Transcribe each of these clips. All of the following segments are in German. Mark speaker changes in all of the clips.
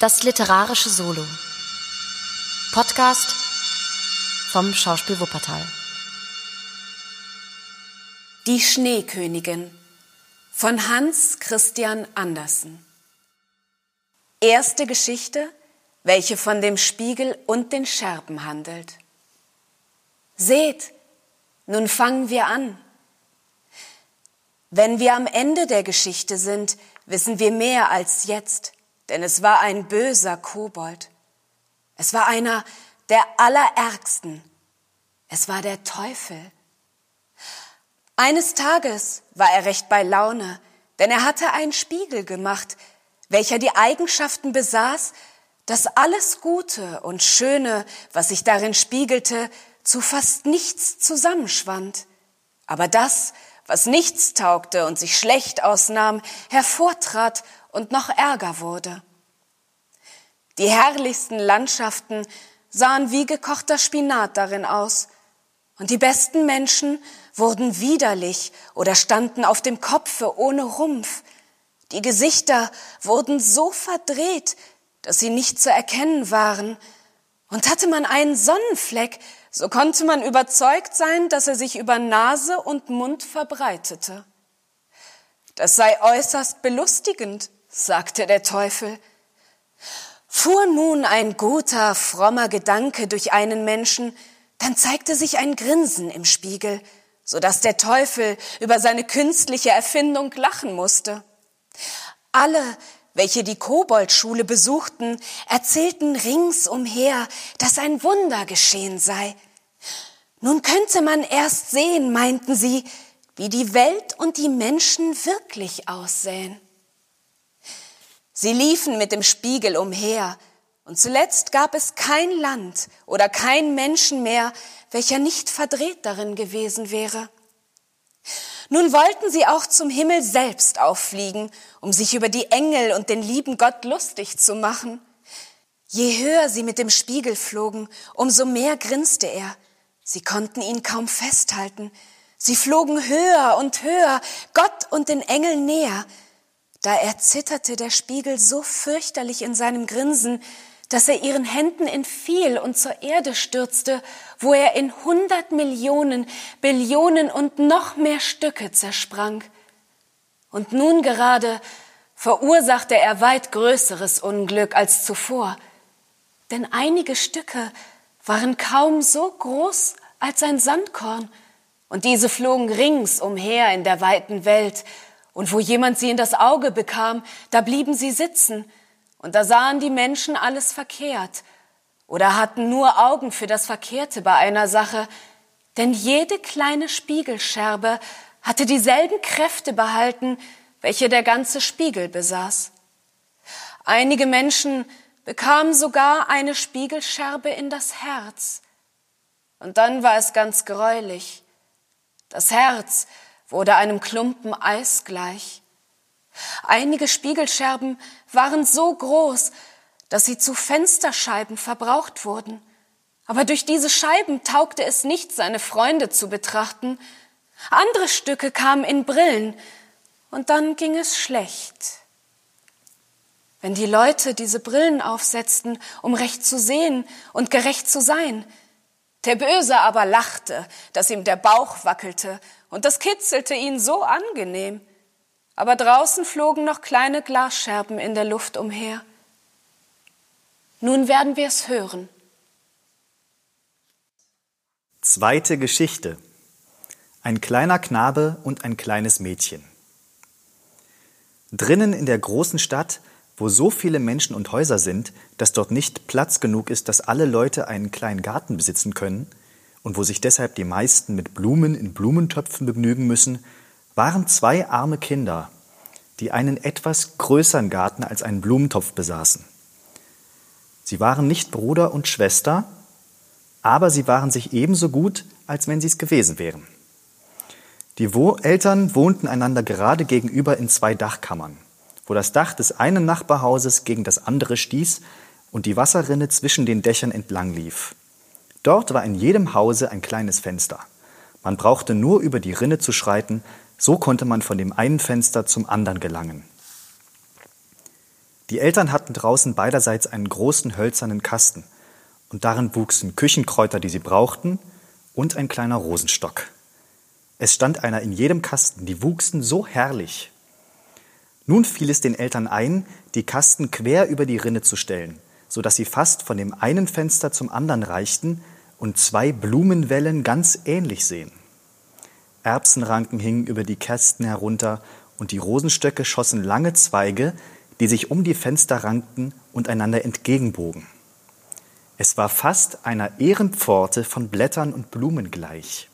Speaker 1: Das literarische Solo. Podcast vom Schauspiel Wuppertal.
Speaker 2: Die Schneekönigin von Hans Christian Andersen. Erste Geschichte, welche von dem Spiegel und den Scherben handelt. Seht, nun fangen wir an. Wenn wir am Ende der Geschichte sind, wissen wir mehr als jetzt denn es war ein böser Kobold. Es war einer der allerärgsten. Es war der Teufel. Eines Tages war er recht bei Laune, denn er hatte einen Spiegel gemacht, welcher die Eigenschaften besaß, dass alles Gute und Schöne, was sich darin spiegelte, zu fast nichts zusammenschwand. Aber das, was nichts taugte und sich schlecht ausnahm, hervortrat und noch ärger wurde. Die herrlichsten Landschaften sahen wie gekochter Spinat darin aus, und die besten Menschen wurden widerlich oder standen auf dem Kopfe ohne Rumpf. Die Gesichter wurden so verdreht, dass sie nicht zu erkennen waren, und hatte man einen Sonnenfleck, so konnte man überzeugt sein, dass er sich über Nase und Mund verbreitete. Das sei äußerst belustigend, sagte der Teufel. Fuhr nun ein guter, frommer Gedanke durch einen Menschen, dann zeigte sich ein Grinsen im Spiegel, so dass der Teufel über seine künstliche Erfindung lachen musste. Alle, welche die Koboldschule besuchten, erzählten ringsumher, dass ein Wunder geschehen sei. Nun könnte man erst sehen, meinten sie, wie die Welt und die Menschen wirklich aussähen. Sie liefen mit dem Spiegel umher, und zuletzt gab es kein Land oder kein Menschen mehr, welcher nicht verdreht darin gewesen wäre. Nun wollten sie auch zum Himmel selbst auffliegen, um sich über die Engel und den lieben Gott lustig zu machen. Je höher sie mit dem Spiegel flogen, umso mehr grinste er. Sie konnten ihn kaum festhalten. Sie flogen höher und höher, Gott und den Engeln näher, da erzitterte der Spiegel so fürchterlich in seinem Grinsen, dass er ihren Händen entfiel und zur Erde stürzte, wo er in hundert Millionen, Billionen und noch mehr Stücke zersprang. Und nun gerade verursachte er weit größeres Unglück als zuvor, denn einige Stücke waren kaum so groß als ein Sandkorn, und diese flogen rings umher in der weiten Welt, und wo jemand sie in das Auge bekam, da blieben sie sitzen, und da sahen die Menschen alles verkehrt oder hatten nur Augen für das Verkehrte bei einer Sache, denn jede kleine Spiegelscherbe hatte dieselben Kräfte behalten, welche der ganze Spiegel besaß. Einige Menschen bekamen sogar eine Spiegelscherbe in das Herz. Und dann war es ganz greulich. Das Herz wurde einem Klumpen Eis gleich. Einige Spiegelscherben waren so groß, dass sie zu Fensterscheiben verbraucht wurden. Aber durch diese Scheiben taugte es nicht, seine Freunde zu betrachten. Andere Stücke kamen in Brillen, und dann ging es schlecht. Wenn die Leute diese Brillen aufsetzten, um recht zu sehen und gerecht zu sein, der Böse aber lachte, dass ihm der Bauch wackelte, und das kitzelte ihn so angenehm. Aber draußen flogen noch kleine Glasscherben in der Luft umher. Nun werden wir es hören.
Speaker 3: Zweite Geschichte. Ein kleiner Knabe und ein kleines Mädchen. Drinnen in der großen Stadt wo so viele Menschen und Häuser sind, dass dort nicht Platz genug ist, dass alle Leute einen kleinen Garten besitzen können und wo sich deshalb die meisten mit Blumen in Blumentöpfen begnügen müssen, waren zwei arme Kinder, die einen etwas größeren Garten als einen Blumentopf besaßen. Sie waren nicht Bruder und Schwester, aber sie waren sich ebenso gut, als wenn sie es gewesen wären. Die Eltern wohnten einander gerade gegenüber in zwei Dachkammern wo das Dach des einen Nachbarhauses gegen das andere stieß und die Wasserrinne zwischen den Dächern entlang lief. Dort war in jedem Hause ein kleines Fenster. Man brauchte nur über die Rinne zu schreiten, so konnte man von dem einen Fenster zum anderen gelangen. Die Eltern hatten draußen beiderseits einen großen hölzernen Kasten, und darin wuchsen Küchenkräuter, die sie brauchten, und ein kleiner Rosenstock. Es stand einer in jedem Kasten, die wuchsen so herrlich. Nun fiel es den Eltern ein, die Kasten quer über die Rinne zu stellen, so dass sie fast von dem einen Fenster zum anderen reichten und zwei Blumenwellen ganz ähnlich sehen. Erbsenranken hingen über die Kästen herunter und die Rosenstöcke schossen lange Zweige, die sich um die Fenster rankten und einander entgegenbogen. Es war fast einer Ehrenpforte von Blättern und Blumen gleich.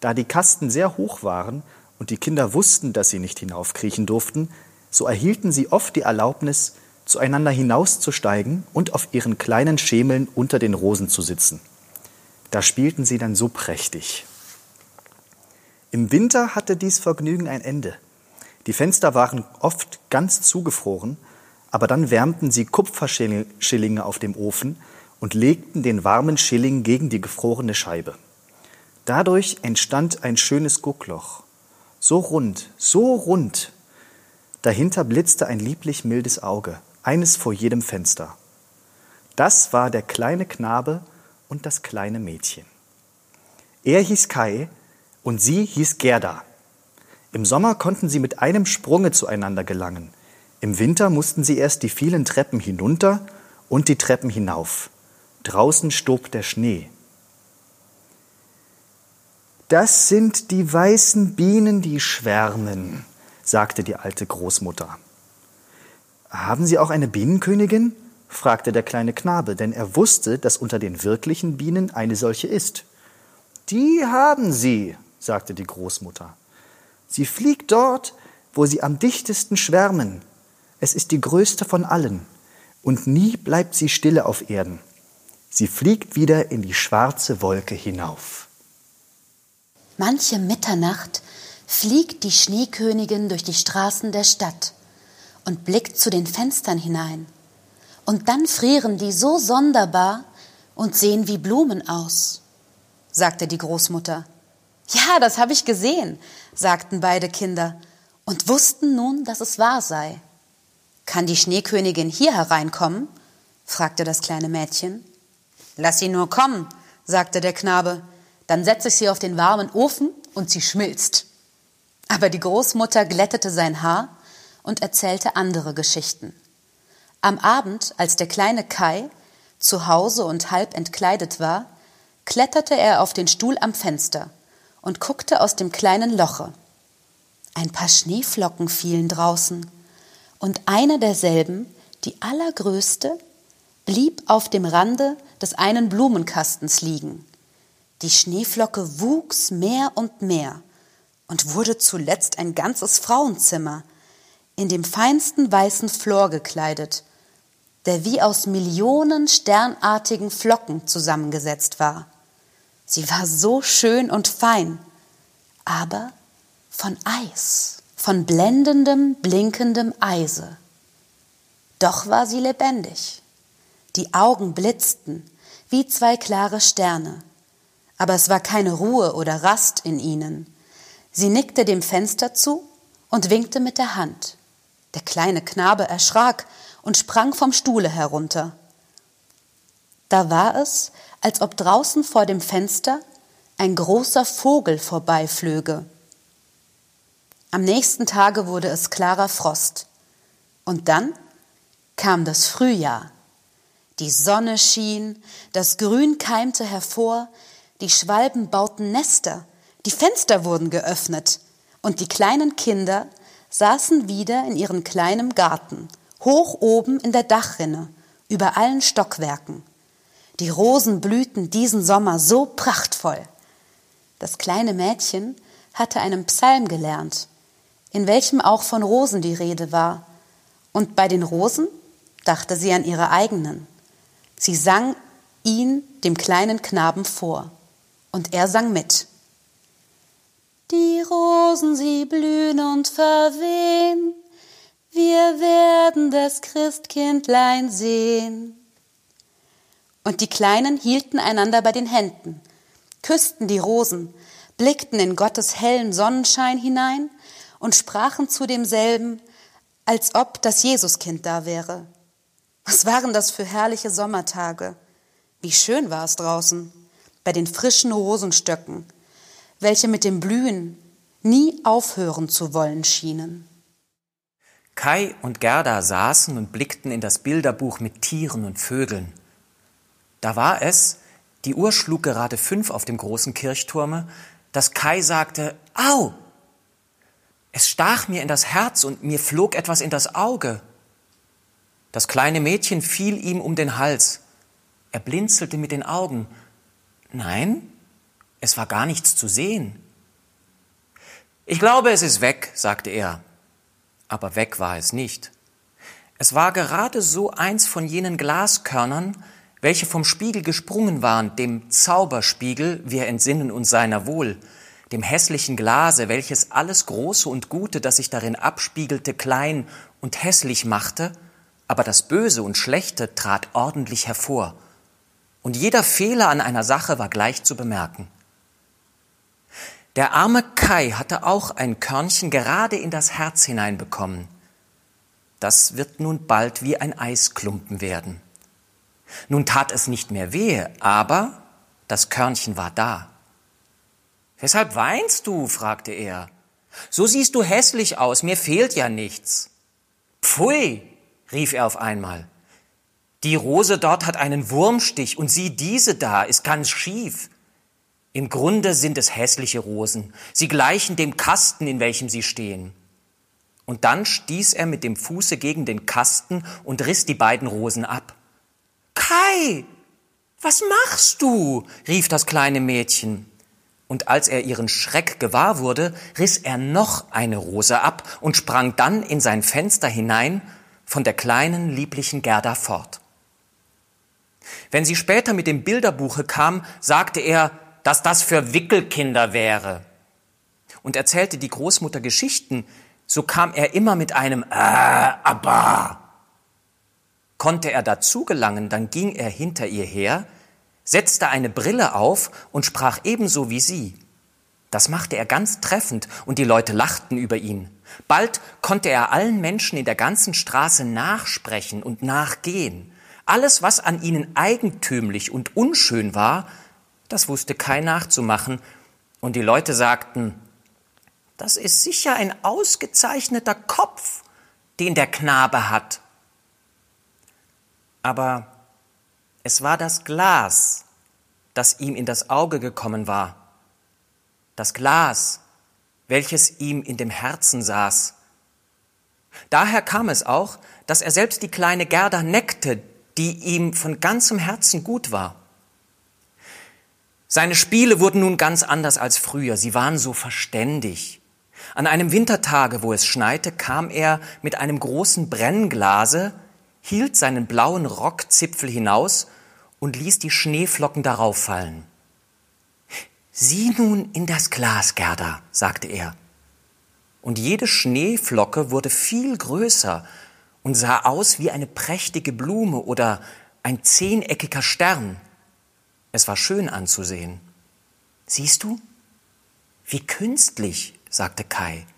Speaker 3: Da die Kasten sehr hoch waren und die Kinder wussten, dass sie nicht hinaufkriechen durften, so erhielten sie oft die Erlaubnis, zueinander hinauszusteigen und auf ihren kleinen Schemeln unter den Rosen zu sitzen. Da spielten sie dann so prächtig. Im Winter hatte dies Vergnügen ein Ende. Die Fenster waren oft ganz zugefroren, aber dann wärmten sie Kupferschillinge auf dem Ofen und legten den warmen Schilling gegen die gefrorene Scheibe. Dadurch entstand ein schönes Guckloch, so rund, so rund. Dahinter blitzte ein lieblich mildes Auge, eines vor jedem Fenster. Das war der kleine Knabe und das kleine Mädchen. Er hieß Kai und sie hieß Gerda. Im Sommer konnten sie mit einem Sprunge zueinander gelangen. Im Winter mussten sie erst die vielen Treppen hinunter und die Treppen hinauf. Draußen stob der Schnee. Das sind die weißen Bienen, die schwärmen, sagte die alte Großmutter. Haben Sie auch eine Bienenkönigin? fragte der kleine Knabe, denn er wusste, dass unter den wirklichen Bienen eine solche ist. Die haben Sie, sagte die Großmutter. Sie fliegt dort, wo sie am dichtesten schwärmen. Es ist die größte von allen. Und nie bleibt sie stille auf Erden. Sie fliegt wieder in die schwarze Wolke hinauf.
Speaker 4: Manche Mitternacht fliegt die Schneekönigin durch die Straßen der Stadt und blickt zu den Fenstern hinein. Und dann frieren die so sonderbar und sehen wie Blumen aus, sagte die Großmutter. Ja, das habe ich gesehen, sagten beide Kinder und wussten nun, dass es wahr sei. Kann die Schneekönigin hier hereinkommen? fragte das kleine Mädchen. Lass sie nur kommen, sagte der Knabe, dann setze ich sie auf den warmen Ofen und sie schmilzt. Aber die Großmutter glättete sein Haar und erzählte andere Geschichten. Am Abend, als der kleine Kai zu Hause und halb entkleidet war, kletterte er auf den Stuhl am Fenster und guckte aus dem kleinen Loche. Ein paar Schneeflocken fielen draußen, und eine derselben, die allergrößte, blieb auf dem Rande des einen Blumenkastens liegen. Die Schneeflocke wuchs mehr und mehr und wurde zuletzt ein ganzes Frauenzimmer, in dem feinsten weißen Flor gekleidet, der wie aus Millionen sternartigen Flocken zusammengesetzt war. Sie war so schön und fein, aber von Eis, von blendendem, blinkendem Eise. Doch war sie lebendig. Die Augen blitzten wie zwei klare Sterne, aber es war keine Ruhe oder Rast in ihnen. Sie nickte dem Fenster zu und winkte mit der Hand. Der kleine Knabe erschrak und sprang vom Stuhle herunter. Da war es, als ob draußen vor dem Fenster ein großer Vogel vorbeiflöge. Am nächsten Tage wurde es klarer Frost. Und dann kam das Frühjahr. Die Sonne schien, das Grün keimte hervor, die Schwalben bauten Nester, die Fenster wurden geöffnet und die kleinen Kinder saßen wieder in ihrem kleinen Garten, hoch oben in der Dachrinne, über allen Stockwerken. Die Rosen blühten diesen Sommer so prachtvoll. Das kleine Mädchen hatte einen Psalm gelernt, in welchem auch von Rosen die Rede war. Und bei den Rosen dachte sie an ihre eigenen. Sie sang ihn dem kleinen Knaben vor, und er sang mit. Die Rosen, sie blühen und verwehen, wir werden das Christkindlein sehen. Und die Kleinen hielten einander bei den Händen, küssten die Rosen, blickten in Gottes hellen Sonnenschein hinein und sprachen zu demselben als ob das Jesuskind da wäre. Was waren das für herrliche Sommertage? Wie schön war es draußen, bei den frischen Rosenstöcken, welche mit dem Blühen nie aufhören zu wollen schienen.
Speaker 5: Kai und Gerda saßen und blickten in das Bilderbuch mit Tieren und Vögeln. Da war es, die Uhr schlug gerade fünf auf dem großen Kirchturme, dass Kai sagte, Au! Es stach mir in das Herz und mir flog etwas in das Auge. Das kleine Mädchen fiel ihm um den Hals. Er blinzelte mit den Augen. Nein, es war gar nichts zu sehen. Ich glaube, es ist weg, sagte er. Aber weg war es nicht. Es war gerade so eins von jenen Glaskörnern, welche vom Spiegel gesprungen waren, dem Zauberspiegel, wir entsinnen uns seiner wohl, dem hässlichen Glase, welches alles Große und Gute, das sich darin abspiegelte, klein und hässlich machte, aber das Böse und Schlechte trat ordentlich hervor, und jeder Fehler an einer Sache war gleich zu bemerken. Der arme Kai hatte auch ein Körnchen gerade in das Herz hineinbekommen. Das wird nun bald wie ein Eisklumpen werden. Nun tat es nicht mehr wehe, aber das Körnchen war da. Weshalb weinst du? fragte er. So siehst du hässlich aus, mir fehlt ja nichts. Pfui, rief er auf einmal. Die Rose dort hat einen Wurmstich und sieh diese da, ist ganz schief. Im Grunde sind es hässliche Rosen. Sie gleichen dem Kasten, in welchem sie stehen. Und dann stieß er mit dem Fuße gegen den Kasten und riss die beiden Rosen ab. Kai, was machst du? rief das kleine Mädchen. Und als er ihren Schreck gewahr wurde, riss er noch eine Rose ab und sprang dann in sein Fenster hinein von der kleinen, lieblichen Gerda fort. Wenn sie später mit dem Bilderbuche kam, sagte er, dass das für Wickelkinder wäre. Und erzählte die Großmutter Geschichten, so kam er immer mit einem äh, aber. Konnte er dazu gelangen, dann ging er hinter ihr her, setzte eine Brille auf und sprach ebenso wie sie. Das machte er ganz treffend und die Leute lachten über ihn. Bald konnte er allen Menschen in der ganzen Straße nachsprechen und nachgehen. Alles, was an ihnen eigentümlich und unschön war, das wusste Kai nachzumachen, und die Leute sagten, das ist sicher ein ausgezeichneter Kopf, den der Knabe hat. Aber es war das Glas, das ihm in das Auge gekommen war. Das Glas, welches ihm in dem Herzen saß. Daher kam es auch, dass er selbst die kleine Gerda neckte, die ihm von ganzem Herzen gut war. Seine Spiele wurden nun ganz anders als früher. Sie waren so verständig. An einem Wintertage, wo es schneite, kam er mit einem großen Brennglase, hielt seinen blauen Rockzipfel hinaus und ließ die Schneeflocken darauf fallen. Sieh nun in das Glas, Gerda, sagte er. Und jede Schneeflocke wurde viel größer und sah aus wie eine prächtige Blume oder ein zehneckiger Stern. Es war schön anzusehen. Siehst du? Wie künstlich, sagte Kai.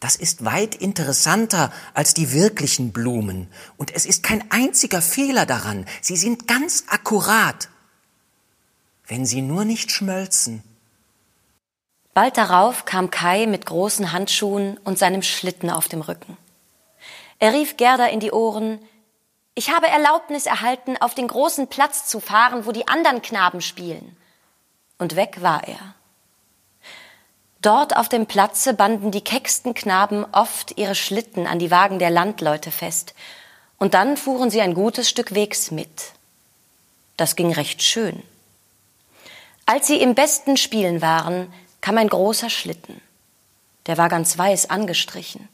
Speaker 5: Das ist weit interessanter als die wirklichen Blumen, und es ist kein einziger Fehler daran. Sie sind ganz akkurat, wenn sie nur nicht schmölzen.
Speaker 1: Bald darauf kam Kai mit großen Handschuhen und seinem Schlitten auf dem Rücken. Er rief Gerda in die Ohren, ich habe Erlaubnis erhalten, auf den großen Platz zu fahren, wo die anderen Knaben spielen. Und weg war er. Dort auf dem Platze banden die kecksten Knaben oft ihre Schlitten an die Wagen der Landleute fest, und dann fuhren sie ein gutes Stück Wegs mit. Das ging recht schön. Als sie im besten Spielen waren, kam ein großer Schlitten. Der war ganz weiß angestrichen,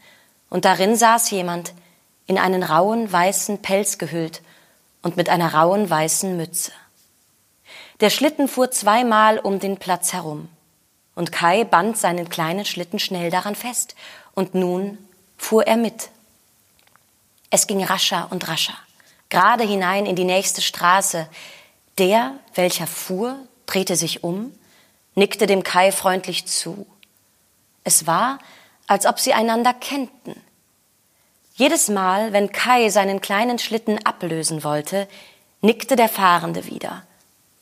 Speaker 1: und darin saß jemand, in einen rauen weißen Pelz gehüllt und mit einer rauen weißen Mütze. Der Schlitten fuhr zweimal um den Platz herum, und Kai band seinen kleinen Schlitten schnell daran fest, und nun fuhr er mit. Es ging rascher und rascher, gerade hinein in die nächste Straße. Der, welcher fuhr, drehte sich um, nickte dem Kai freundlich zu. Es war, als ob sie einander kennten, Jedes Mal, wenn Kai seinen kleinen Schlitten ablösen wollte, nickte der Fahrende wieder.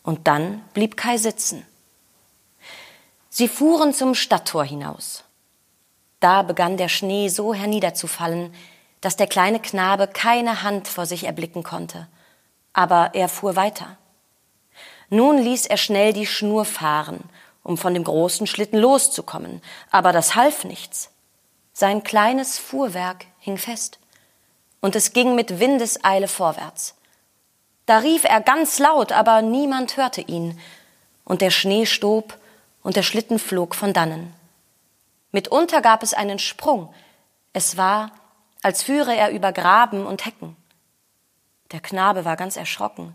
Speaker 1: Und dann blieb Kai sitzen. Sie fuhren zum Stadttor hinaus. Da begann der Schnee so herniederzufallen, dass der kleine Knabe keine Hand vor sich erblicken konnte. Aber er fuhr weiter. Nun ließ er schnell die Schnur fahren, um von dem großen Schlitten loszukommen, aber das half nichts. Sein kleines Fuhrwerk hing fest. Und es ging mit Windeseile vorwärts. Da rief er ganz laut, aber niemand hörte ihn. Und der Schnee stob und der Schlitten flog von dannen. Mitunter gab es einen Sprung. Es war, als führe er über Graben und Hecken. Der Knabe war ganz erschrocken.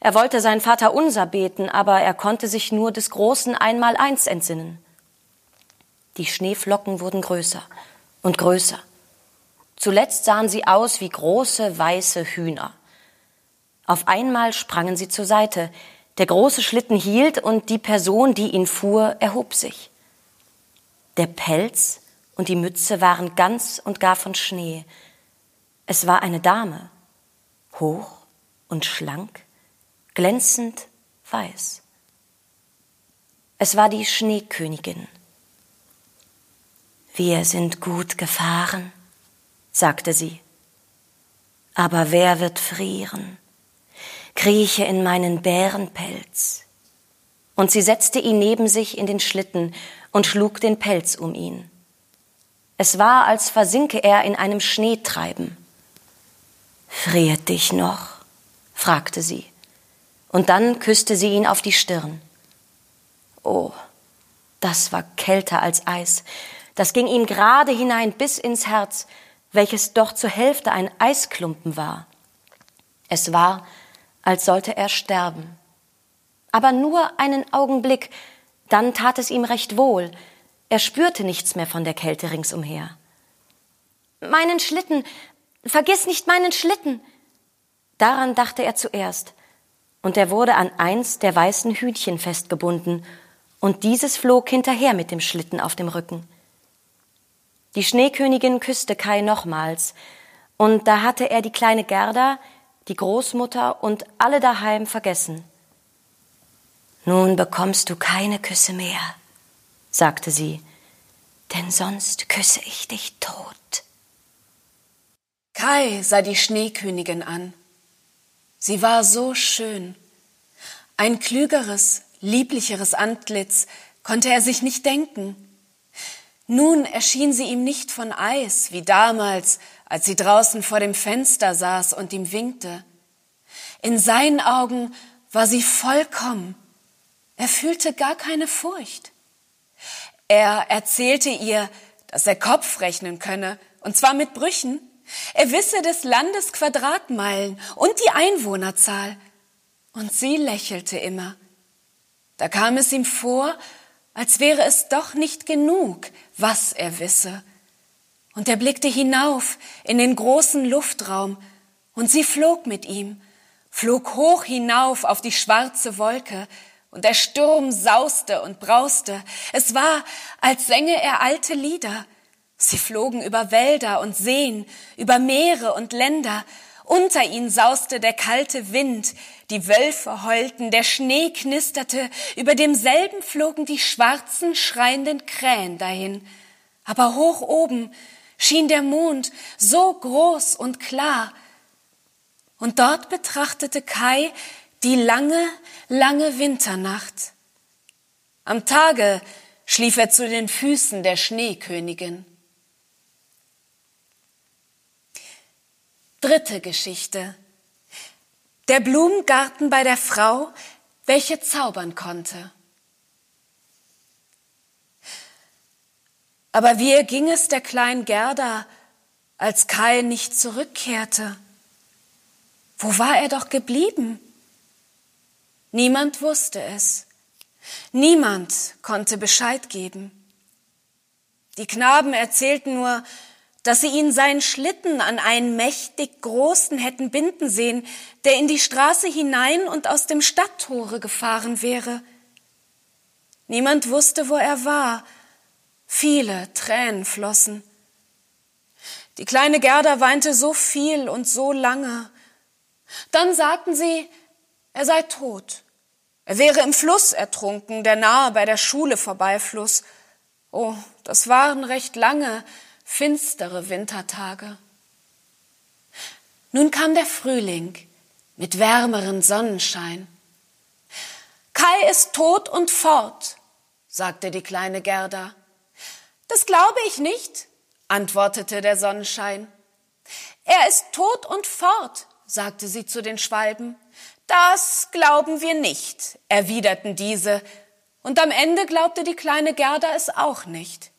Speaker 1: Er wollte sein Vater unser beten, aber er konnte sich nur des großen Einmaleins entsinnen. Die Schneeflocken wurden größer und größer. Zuletzt sahen sie aus wie große weiße Hühner. Auf einmal sprangen sie zur Seite. Der große Schlitten hielt und die Person, die ihn fuhr, erhob sich. Der Pelz und die Mütze waren ganz und gar von Schnee. Es war eine Dame, hoch und schlank, glänzend weiß. Es war die Schneekönigin. Wir sind gut gefahren, sagte sie. Aber wer wird frieren? Krieche in meinen Bärenpelz. Und sie setzte ihn neben sich in den Schlitten und schlug den Pelz um ihn. Es war, als versinke er in einem Schneetreiben. Friert dich noch? fragte sie. Und dann küsste sie ihn auf die Stirn. Oh, das war kälter als Eis. Das ging ihm gerade hinein bis ins Herz, welches doch zur Hälfte ein Eisklumpen war. Es war, als sollte er sterben. Aber nur einen Augenblick, dann tat es ihm recht wohl. Er spürte nichts mehr von der Kälte ringsumher. Meinen Schlitten, vergiss nicht meinen Schlitten. Daran dachte er zuerst, und er wurde an eins der weißen Hühnchen festgebunden, und dieses flog hinterher mit dem Schlitten auf dem Rücken. Die Schneekönigin küsste Kai nochmals, und da hatte er die kleine Gerda, die Großmutter und alle daheim vergessen. Nun bekommst du keine Küsse mehr, sagte sie, denn sonst küsse ich dich tot.
Speaker 2: Kai sah die Schneekönigin an. Sie war so schön. Ein klügeres, lieblicheres Antlitz konnte er sich nicht denken. Nun erschien sie ihm nicht von Eis, wie damals, als sie draußen vor dem Fenster saß und ihm winkte. In seinen Augen war sie vollkommen. Er fühlte gar keine Furcht. Er erzählte ihr, dass er Kopf rechnen könne, und zwar mit Brüchen. Er wisse des Landes Quadratmeilen und die Einwohnerzahl. Und sie lächelte immer. Da kam es ihm vor, als wäre es doch nicht genug, was er wisse. Und er blickte hinauf in den großen Luftraum, und sie flog mit ihm, flog hoch hinauf auf die schwarze Wolke, und der Sturm sauste und brauste. Es war, als sänge er alte Lieder. Sie flogen über Wälder und Seen, über Meere und Länder, unter ihnen sauste der kalte Wind, die Wölfe heulten, der Schnee knisterte, über demselben flogen die schwarzen, schreienden Krähen dahin. Aber hoch oben schien der Mond so groß und klar. Und dort betrachtete Kai die lange, lange Winternacht. Am Tage schlief er zu den Füßen der Schneekönigin. Dritte Geschichte. Der Blumengarten bei der Frau, welche zaubern konnte. Aber wie ging es der kleinen Gerda, als Kai nicht zurückkehrte? Wo war er doch geblieben? Niemand wusste es. Niemand konnte Bescheid geben. Die Knaben erzählten nur, dass sie ihn seinen Schlitten an einen mächtig großen hätten binden sehen, der in die Straße hinein und aus dem Stadttore gefahren wäre. Niemand wusste, wo er war. Viele Tränen flossen. Die kleine Gerda weinte so viel und so lange. Dann sagten sie, er sei tot. Er wäre im Fluss ertrunken, der nahe bei der Schule vorbeifluss. Oh, das waren recht lange, finstere Wintertage. Nun kam der Frühling mit wärmeren Sonnenschein. Kai ist tot und fort, sagte die kleine Gerda. Das glaube ich nicht, antwortete der Sonnenschein. Er ist tot und fort, sagte sie zu den Schwalben. Das glauben wir nicht, erwiderten diese, und am Ende glaubte die kleine Gerda es auch nicht.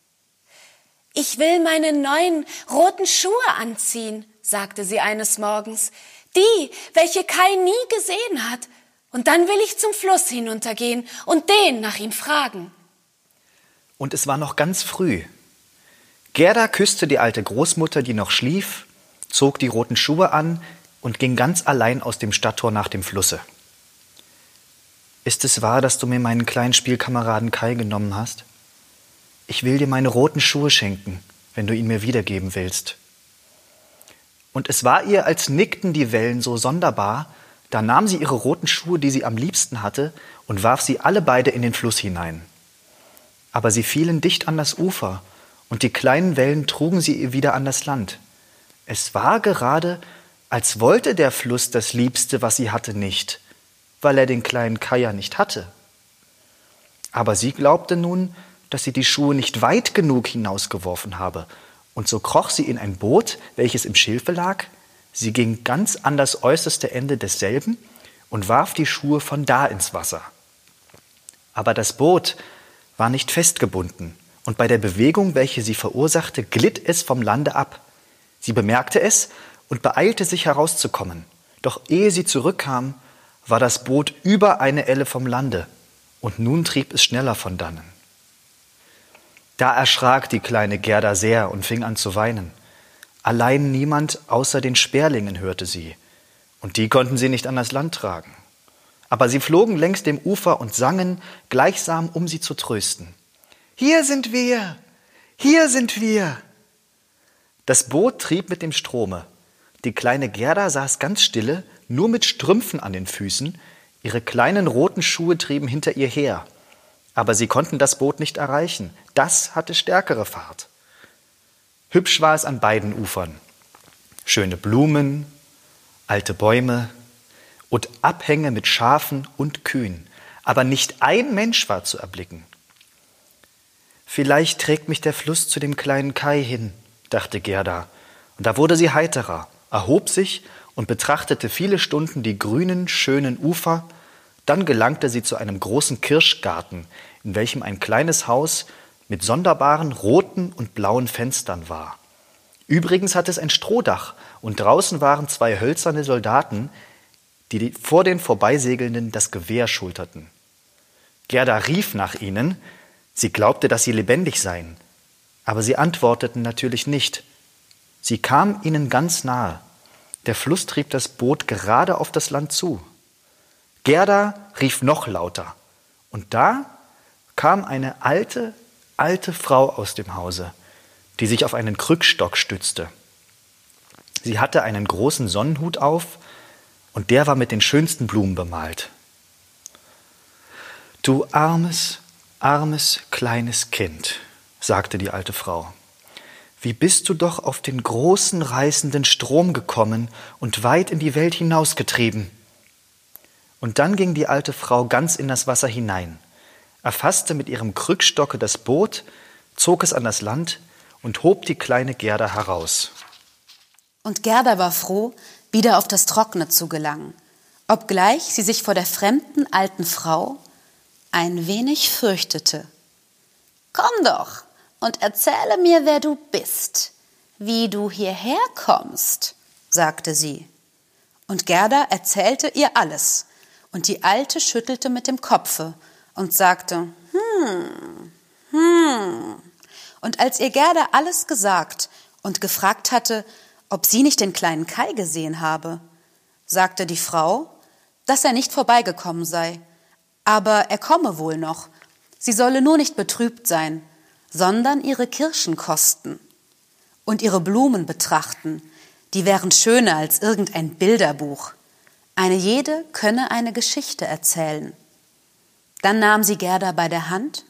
Speaker 2: Ich will meine neuen roten Schuhe anziehen, sagte sie eines Morgens, die, welche Kai nie gesehen hat, und dann will ich zum Fluss hinuntergehen und den nach ihm fragen.
Speaker 3: Und es war noch ganz früh. Gerda küsste die alte Großmutter, die noch schlief, zog die roten Schuhe an und ging ganz allein aus dem Stadttor nach dem Flusse. Ist es wahr, dass du mir meinen kleinen Spielkameraden Kai genommen hast? Ich will dir meine roten Schuhe schenken, wenn du ihn mir wiedergeben willst. Und es war ihr, als nickten die Wellen so sonderbar, da nahm sie ihre roten Schuhe, die sie am liebsten hatte, und warf sie alle beide in den Fluss hinein. Aber sie fielen dicht an das Ufer, und die kleinen Wellen trugen sie wieder an das Land. Es war gerade, als wollte der Fluss das Liebste, was sie hatte, nicht, weil er den kleinen Kaier nicht hatte. Aber sie glaubte nun, dass sie die Schuhe nicht weit genug hinausgeworfen habe, und so kroch sie in ein Boot, welches im Schilfe lag, Sie ging ganz an das äußerste Ende desselben und warf die Schuhe von da ins Wasser. Aber das Boot war nicht festgebunden, und bei der Bewegung, welche sie verursachte, glitt es vom Lande ab. Sie bemerkte es und beeilte sich herauszukommen. Doch ehe sie zurückkam, war das Boot über eine Elle vom Lande, und nun trieb es schneller von dannen. Da erschrak die kleine Gerda sehr und fing an zu weinen. Allein niemand außer den Sperlingen hörte sie, und die konnten sie nicht an das Land tragen. Aber sie flogen längs dem Ufer und sangen, gleichsam um sie zu trösten. Hier sind wir, hier sind wir. Das Boot trieb mit dem Strome. Die kleine Gerda saß ganz stille, nur mit Strümpfen an den Füßen, ihre kleinen roten Schuhe trieben hinter ihr her. Aber sie konnten das Boot nicht erreichen, das hatte stärkere Fahrt. Hübsch war es an beiden Ufern. Schöne Blumen, alte Bäume und Abhänge mit Schafen und Kühen. Aber nicht ein Mensch war zu erblicken. Vielleicht trägt mich der Fluss zu dem kleinen Kai hin, dachte Gerda. Und da wurde sie heiterer, erhob sich und betrachtete viele Stunden die grünen, schönen Ufer. Dann gelangte sie zu einem großen Kirschgarten, in welchem ein kleines Haus mit sonderbaren roten und blauen Fenstern war. Übrigens hatte es ein Strohdach und draußen waren zwei hölzerne Soldaten, die vor den Vorbeisegelnden das Gewehr schulterten. Gerda rief nach ihnen, sie glaubte, dass sie lebendig seien, aber sie antworteten natürlich nicht. Sie kam ihnen ganz nahe. Der Fluss trieb das Boot gerade auf das Land zu. Gerda rief noch lauter, und da kam eine alte, alte Frau aus dem Hause, die sich auf einen Krückstock stützte. Sie hatte einen großen Sonnenhut auf, und der war mit den schönsten Blumen bemalt. Du armes, armes kleines Kind, sagte die alte Frau, wie bist du doch auf den großen reißenden Strom gekommen und weit in die Welt hinausgetrieben? Und dann ging die alte Frau ganz in das Wasser hinein erfasste mit ihrem Krückstocke das Boot, zog es an das Land und hob die kleine Gerda heraus.
Speaker 4: Und Gerda war froh, wieder auf das Trockene zu gelangen, obgleich sie sich vor der fremden alten Frau ein wenig fürchtete. Komm doch und erzähle mir, wer du bist, wie du hierher kommst, sagte sie. Und Gerda erzählte ihr alles, und die Alte schüttelte mit dem Kopfe und sagte, hm, hm. Und als ihr Gerda alles gesagt und gefragt hatte, ob sie nicht den kleinen Kai gesehen habe, sagte die Frau, dass er nicht vorbeigekommen sei, aber er komme wohl noch. Sie solle nur nicht betrübt sein, sondern ihre Kirschen kosten. und ihre Blumen betrachten, die wären schöner als irgendein Bilderbuch. Eine jede könne eine Geschichte erzählen. Dann nahm sie Gerda bei der Hand,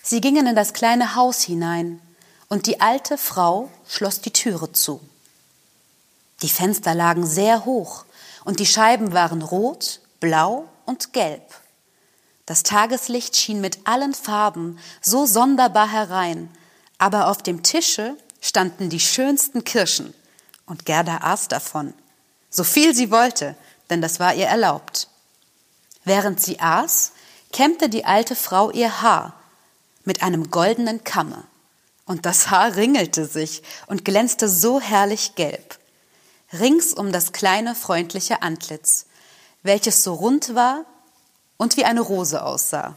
Speaker 4: sie gingen in das kleine Haus hinein, und die alte Frau schloss die Türe zu. Die Fenster lagen sehr hoch, und die Scheiben waren rot, blau und gelb. Das Tageslicht schien mit allen Farben so sonderbar herein, aber auf dem Tische standen die schönsten Kirschen, und Gerda aß davon, so viel sie wollte, denn das war ihr erlaubt. Während sie aß, kämmte die alte Frau ihr Haar mit einem goldenen Kamme, und das Haar ringelte sich und glänzte so herrlich gelb, rings um das kleine freundliche Antlitz, welches so rund war und wie eine Rose aussah.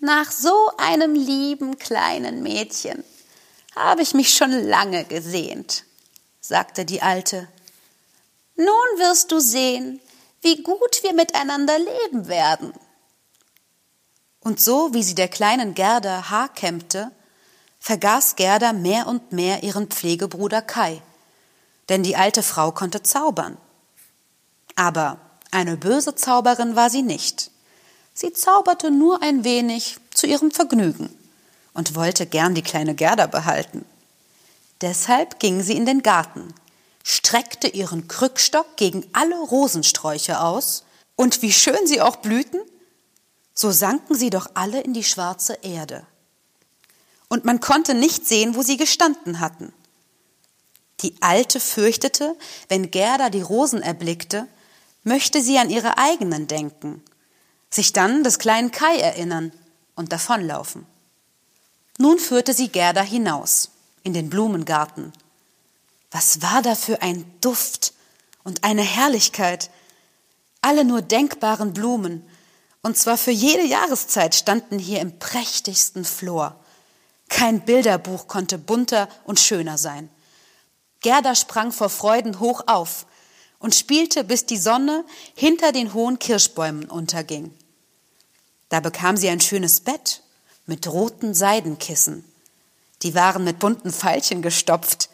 Speaker 4: Nach so einem lieben kleinen Mädchen habe ich mich schon lange gesehnt, sagte die Alte. Nun wirst du sehen, wie gut wir miteinander leben werden. Und so wie sie der kleinen Gerda Haar kämmte, vergaß Gerda mehr und mehr ihren Pflegebruder Kai, denn die alte Frau konnte zaubern. Aber eine böse Zauberin war sie nicht. Sie zauberte nur ein wenig zu ihrem Vergnügen und wollte gern die kleine Gerda behalten. Deshalb ging sie in den Garten, streckte ihren Krückstock gegen alle Rosensträuche aus, und wie schön sie auch blühten, so sanken sie doch alle in die schwarze Erde. Und man konnte nicht sehen, wo sie gestanden hatten. Die Alte fürchtete, wenn Gerda die Rosen erblickte, möchte sie an ihre eigenen denken, sich dann des kleinen Kai erinnern und davonlaufen. Nun führte sie Gerda hinaus in den Blumengarten. Was war da für ein Duft und eine Herrlichkeit! Alle nur denkbaren Blumen, und zwar für jede Jahreszeit standen hier im prächtigsten Flor. Kein Bilderbuch konnte bunter und schöner sein. Gerda sprang vor Freuden hoch auf und spielte, bis die Sonne hinter den hohen Kirschbäumen unterging. Da bekam sie ein schönes Bett mit roten Seidenkissen. Die waren mit bunten Veilchen gestopft.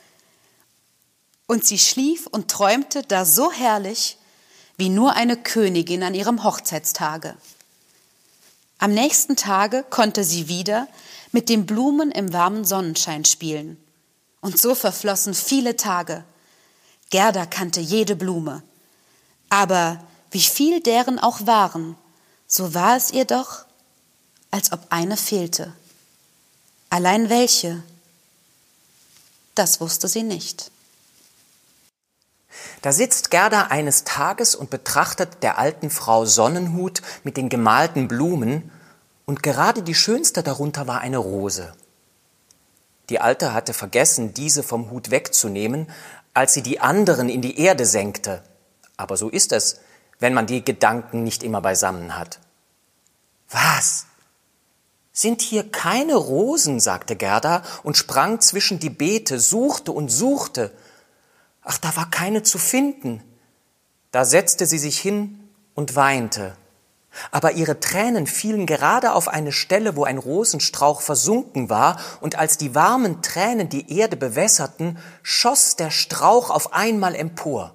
Speaker 4: Und sie schlief und träumte da so herrlich, wie nur eine Königin an ihrem Hochzeitstage. Am nächsten Tage konnte sie wieder mit den Blumen im warmen Sonnenschein spielen. Und so verflossen viele Tage. Gerda kannte jede Blume. Aber wie viel deren auch waren, so war es ihr doch, als ob eine fehlte. Allein welche, das wusste sie nicht.
Speaker 5: Da sitzt Gerda eines Tages und betrachtet der alten Frau Sonnenhut mit den gemalten Blumen, und gerade die schönste darunter war eine Rose. Die Alte hatte vergessen, diese vom Hut wegzunehmen, als sie die anderen in die Erde senkte. Aber so ist es, wenn man die Gedanken nicht immer beisammen hat. Was? Sind hier keine Rosen, sagte Gerda und sprang zwischen die Beete, suchte und suchte. Ach, da war keine zu finden. Da setzte sie sich hin und weinte. Aber ihre Tränen fielen gerade auf eine Stelle, wo ein Rosenstrauch versunken war, und als die warmen Tränen die Erde bewässerten, schoss der Strauch auf einmal empor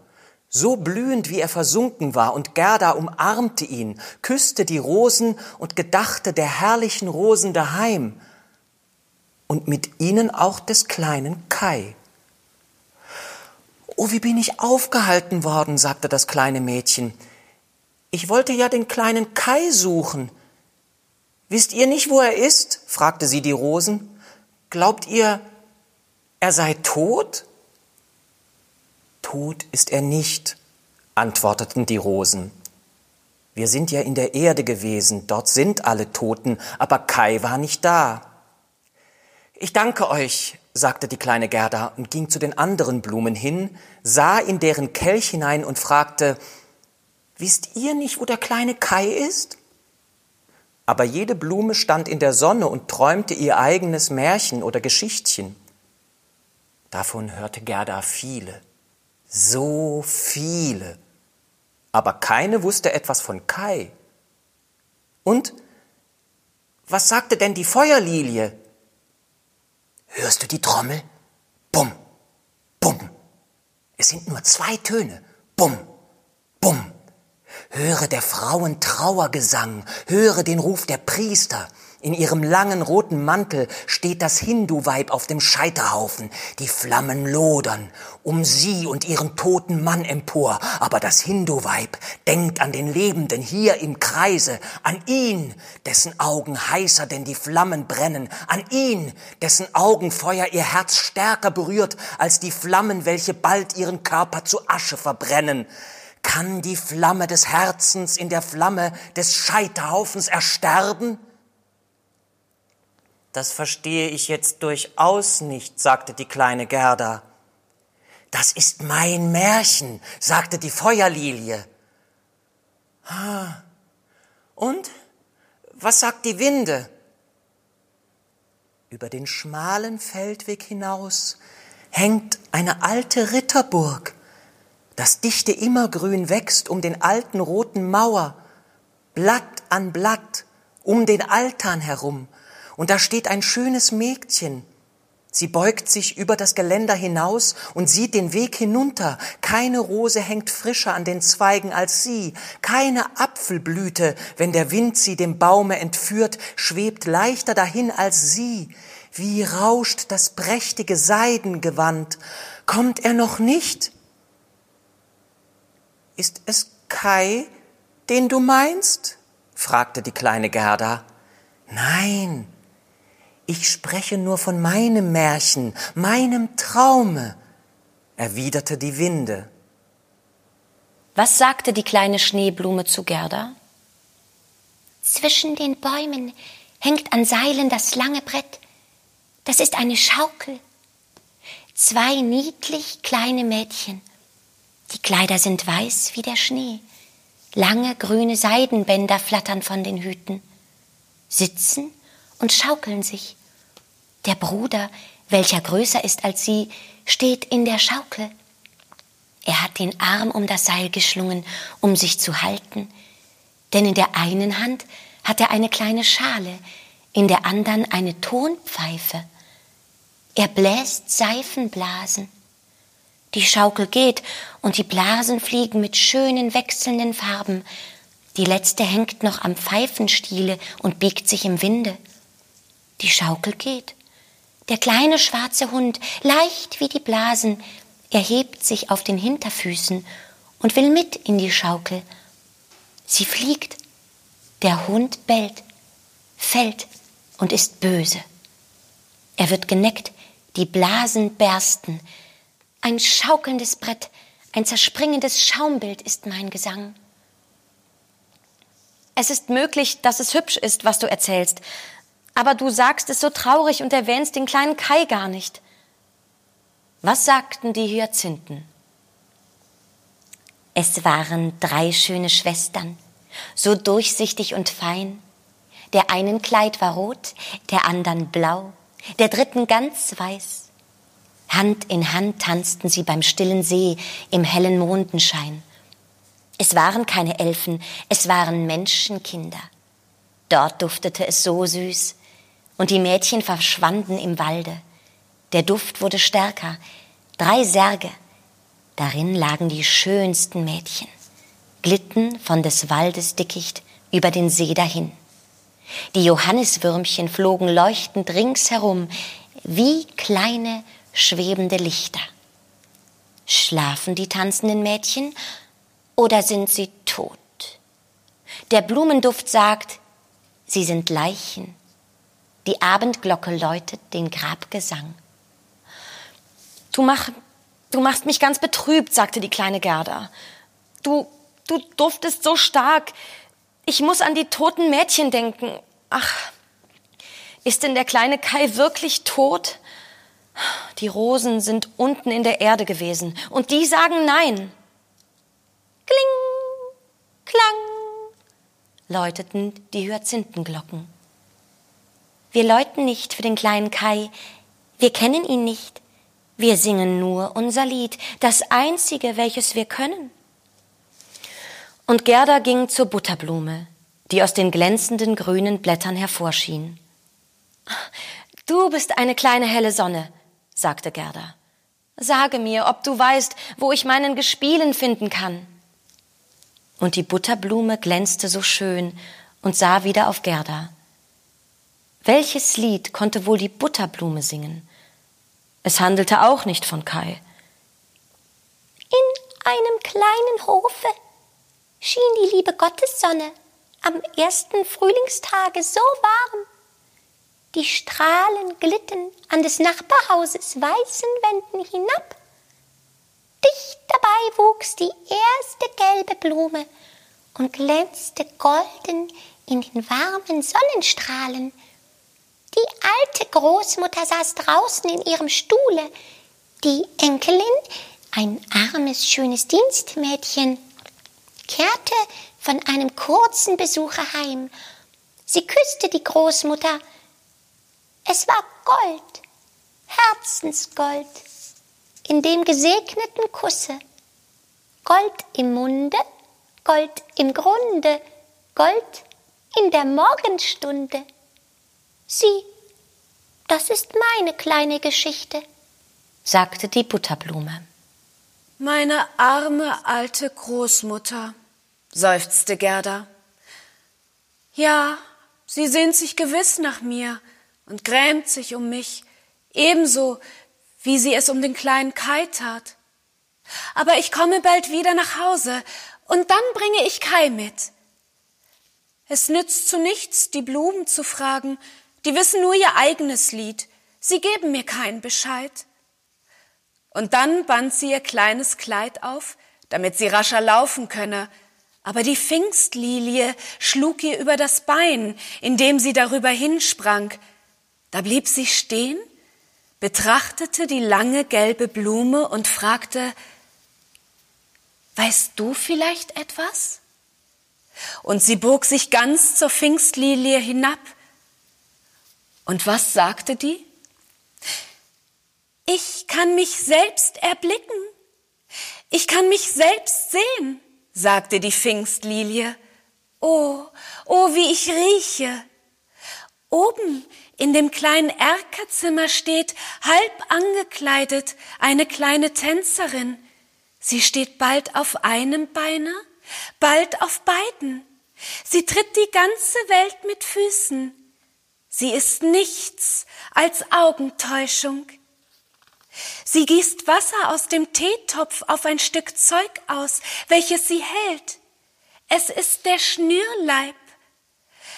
Speaker 5: so blühend wie er versunken war, und Gerda umarmte ihn, küsste die Rosen und gedachte der herrlichen Rosen daheim und mit ihnen auch des kleinen Kai. Oh, wie bin ich aufgehalten worden, sagte das kleine Mädchen. Ich wollte ja den kleinen Kai suchen. Wisst ihr nicht, wo er ist? fragte sie die Rosen. Glaubt ihr, er sei tot? Tot ist er nicht, antworteten die Rosen. Wir sind ja in der Erde gewesen, dort sind alle Toten, aber Kai war nicht da. Ich danke euch, sagte die kleine Gerda und ging zu den anderen Blumen hin, sah in deren Kelch hinein und fragte, Wisst ihr nicht, wo der kleine Kai ist? Aber jede Blume stand in der Sonne und träumte ihr eigenes Märchen oder Geschichtchen. Davon hörte Gerda viele so viele. Aber keine wusste etwas von Kai. Und was sagte denn die Feuerlilie? Hörst du die Trommel? Bumm, bumm. Es sind nur zwei Töne. Bumm, bumm. Höre der Frauen Trauergesang, höre den Ruf der Priester. In ihrem langen roten Mantel steht das Hindu-Weib auf dem Scheiterhaufen. Die Flammen lodern um sie und ihren toten Mann empor. Aber das Hindu-Weib denkt an den Lebenden hier im Kreise, an ihn, dessen Augen heißer denn die Flammen brennen, an ihn, dessen Augenfeuer ihr Herz stärker berührt als die Flammen, welche bald ihren Körper zu Asche verbrennen. Kann die Flamme des Herzens in der Flamme des Scheiterhaufens ersterben? Das verstehe ich jetzt durchaus nicht, sagte die kleine Gerda. Das ist mein Märchen, sagte die Feuerlilie. Ah. Und? Was sagt die Winde? Über den schmalen Feldweg hinaus hängt eine alte Ritterburg. Das dichte Immergrün wächst um den alten roten Mauer, Blatt an Blatt, um den Altan herum und da steht ein schönes Mädchen. Sie beugt sich über das Geländer hinaus und sieht den Weg hinunter. Keine Rose hängt frischer an den Zweigen als sie. Keine Apfelblüte, wenn der Wind sie dem Baume entführt, schwebt leichter dahin als sie. Wie rauscht das prächtige Seidengewand. Kommt er noch nicht? Ist es Kai, den du meinst? fragte die kleine Gerda. Nein, ich spreche nur von meinem Märchen, meinem Traume, erwiderte die Winde.
Speaker 6: Was sagte die kleine Schneeblume zu Gerda?
Speaker 1: Zwischen den Bäumen hängt an Seilen das lange Brett. Das ist eine Schaukel. Zwei niedlich kleine Mädchen. Die Kleider sind weiß wie der Schnee. Lange grüne Seidenbänder flattern von den Hüten. Sitzen und schaukeln sich. Der Bruder, welcher größer ist als sie, steht in der Schaukel. Er hat den Arm um das Seil geschlungen, um sich zu halten, denn in der einen Hand hat er eine kleine Schale, in der anderen eine Tonpfeife. Er bläst Seifenblasen. Die Schaukel geht und die Blasen fliegen mit schönen wechselnden Farben. Die letzte hängt noch am Pfeifenstiele und biegt sich im Winde. Die Schaukel geht. Der kleine schwarze Hund, leicht wie die Blasen, erhebt sich auf den Hinterfüßen und will mit in die Schaukel. Sie fliegt. Der Hund bellt, fällt und ist böse. Er wird geneckt, die Blasen bersten. Ein schaukelndes Brett, ein zerspringendes Schaumbild ist mein Gesang.
Speaker 6: Es ist möglich, dass es hübsch ist, was du erzählst, aber du sagst es so traurig und erwähnst den kleinen Kai gar nicht. Was sagten die Hyazinthen?
Speaker 1: Es waren drei schöne Schwestern, so durchsichtig und fein. Der einen Kleid war rot, der anderen blau, der dritten ganz weiß. Hand in Hand tanzten sie beim stillen See im hellen Mondenschein. Es waren keine Elfen, es waren Menschenkinder. Dort duftete es so süß, und die Mädchen verschwanden im Walde. Der Duft wurde stärker. Drei Särge. Darin lagen die schönsten Mädchen, glitten von des Waldes Dickicht über den See dahin. Die Johanniswürmchen flogen leuchtend ringsherum, wie kleine schwebende Lichter. Schlafen die tanzenden Mädchen oder sind sie tot? Der Blumenduft sagt, sie sind Leichen die Abendglocke läutet den Grabgesang.
Speaker 6: Du, mach, du machst mich ganz betrübt, sagte die kleine Gerda. Du, du duftest so stark. Ich muss an die toten Mädchen denken. Ach, ist denn der kleine Kai wirklich tot? Die Rosen sind unten in der Erde gewesen und die sagen nein. Kling, klang, läuteten die Hyazinthenglocken.
Speaker 1: Wir läuten nicht für den kleinen Kai, wir kennen ihn nicht, wir singen nur unser Lied, das einzige, welches wir können.
Speaker 6: Und Gerda ging zur Butterblume, die aus den glänzenden grünen Blättern hervorschien.
Speaker 1: Du bist eine kleine helle Sonne, sagte Gerda. Sage mir, ob du weißt, wo ich meinen Gespielen finden kann. Und die Butterblume glänzte so schön und sah wieder auf Gerda. Welches Lied konnte wohl die Butterblume singen? Es handelte auch nicht von Kai.
Speaker 7: In einem kleinen Hofe schien die liebe Gottessonne am ersten Frühlingstage so warm. Die Strahlen glitten an des Nachbarhauses weißen Wänden hinab. Dicht dabei wuchs die erste gelbe Blume und glänzte golden in den warmen Sonnenstrahlen. Die alte Großmutter saß draußen in ihrem Stuhle. Die Enkelin, ein armes, schönes Dienstmädchen, kehrte von einem kurzen Besuche heim. Sie küsste die Großmutter. Es war Gold, Herzensgold, in dem gesegneten Kusse. Gold im Munde, Gold im Grunde, Gold in der Morgenstunde. Sieh, das ist meine kleine Geschichte, sagte die Butterblume.
Speaker 2: Meine arme alte Großmutter, seufzte Gerda. Ja, sie sehnt sich gewiss nach mir und grämt sich um mich, ebenso wie sie es um den kleinen Kai tat. Aber ich komme bald wieder nach Hause, und dann bringe ich Kai mit. Es nützt zu nichts, die Blumen zu fragen, die wissen nur ihr eigenes Lied. Sie geben mir keinen Bescheid. Und dann band sie ihr kleines Kleid auf, damit sie rascher laufen könne. Aber die Pfingstlilie schlug ihr über das Bein, indem sie darüber hinsprang. Da blieb sie stehen, betrachtete die lange gelbe Blume und fragte, Weißt du vielleicht etwas? Und sie bog sich ganz zur Pfingstlilie hinab, und was sagte die? Ich kann mich selbst erblicken. Ich kann mich selbst sehen, sagte die Pfingstlilie. Oh, oh, wie ich rieche. Oben in dem kleinen Erkerzimmer steht, halb angekleidet, eine kleine Tänzerin. Sie steht bald auf einem Beine, bald auf beiden. Sie tritt die ganze Welt mit Füßen. Sie ist nichts als Augentäuschung. Sie gießt Wasser aus dem Teetopf auf ein Stück Zeug aus, welches sie hält. Es ist der Schnürleib.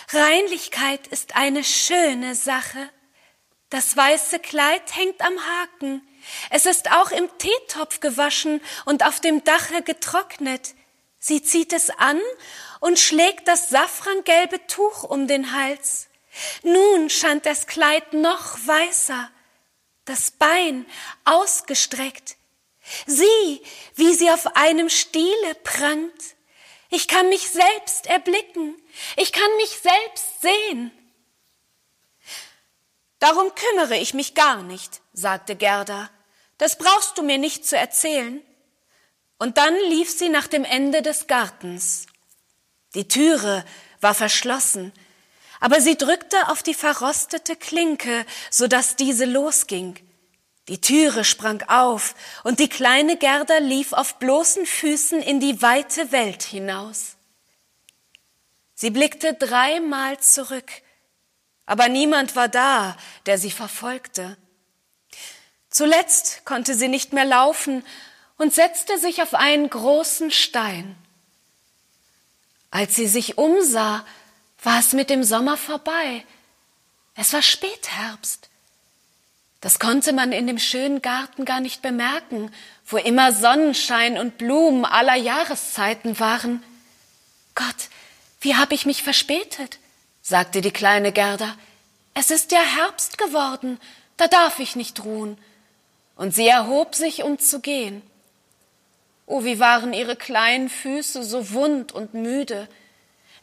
Speaker 2: Reinlichkeit ist eine schöne Sache. Das weiße Kleid hängt am Haken. Es ist auch im Teetopf gewaschen und auf dem Dache getrocknet. Sie zieht es an und schlägt das safrangelbe Tuch um den Hals. Nun scheint das Kleid noch weißer, das Bein ausgestreckt. Sieh, wie sie auf einem Stiele prangt. Ich kann mich selbst erblicken, ich kann mich selbst sehen. Darum kümmere ich mich gar nicht, sagte Gerda. Das brauchst du mir nicht zu erzählen. Und dann lief sie nach dem Ende des Gartens. Die Türe war verschlossen, aber sie drückte auf die verrostete Klinke, so dass diese losging. Die Türe sprang auf, und die kleine Gerda lief auf bloßen Füßen in die weite Welt hinaus. Sie blickte dreimal zurück, aber niemand war da, der sie verfolgte. Zuletzt konnte sie nicht mehr laufen und setzte sich auf einen großen Stein. Als sie sich umsah, war es mit dem Sommer vorbei. Es war Spätherbst. Das konnte man in dem schönen Garten gar nicht bemerken, wo immer Sonnenschein und Blumen aller Jahreszeiten waren. Gott, wie hab ich mich verspätet? sagte die kleine Gerda. Es ist ja Herbst geworden, da darf ich nicht ruhen. Und sie erhob sich, um zu gehen. Oh, wie waren ihre kleinen Füße so wund und müde.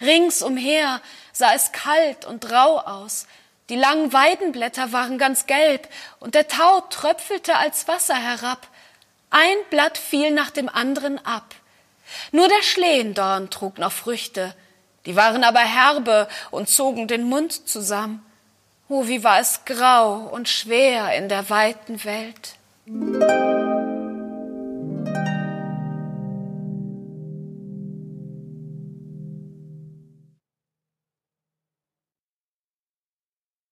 Speaker 2: Ringsumher sah es kalt und rau aus. Die langen Weidenblätter waren ganz gelb und der Tau tröpfelte als Wasser herab. Ein Blatt fiel nach dem anderen ab. Nur der Schlehendorn trug noch Früchte. Die waren aber herbe und zogen den Mund zusammen. Oh, wie war es grau und schwer in der weiten Welt.